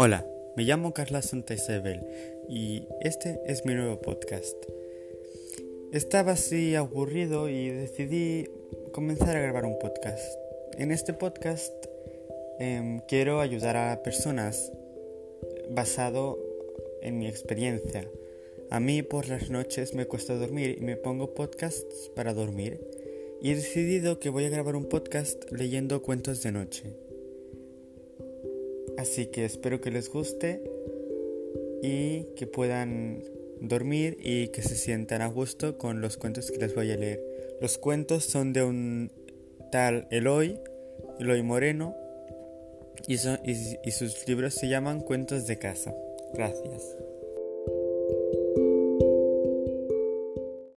Hola, me llamo Carla Isabel y este es mi nuevo podcast. Estaba así aburrido y decidí comenzar a grabar un podcast. En este podcast em, quiero ayudar a personas basado en mi experiencia. A mí por las noches me cuesta dormir y me pongo podcasts para dormir y he decidido que voy a grabar un podcast leyendo cuentos de noche. Así que espero que les guste y que puedan dormir y que se sientan a gusto con los cuentos que les voy a leer. Los cuentos son de un tal Eloy, Eloy Moreno, y, y sus libros se llaman Cuentos de casa. Gracias.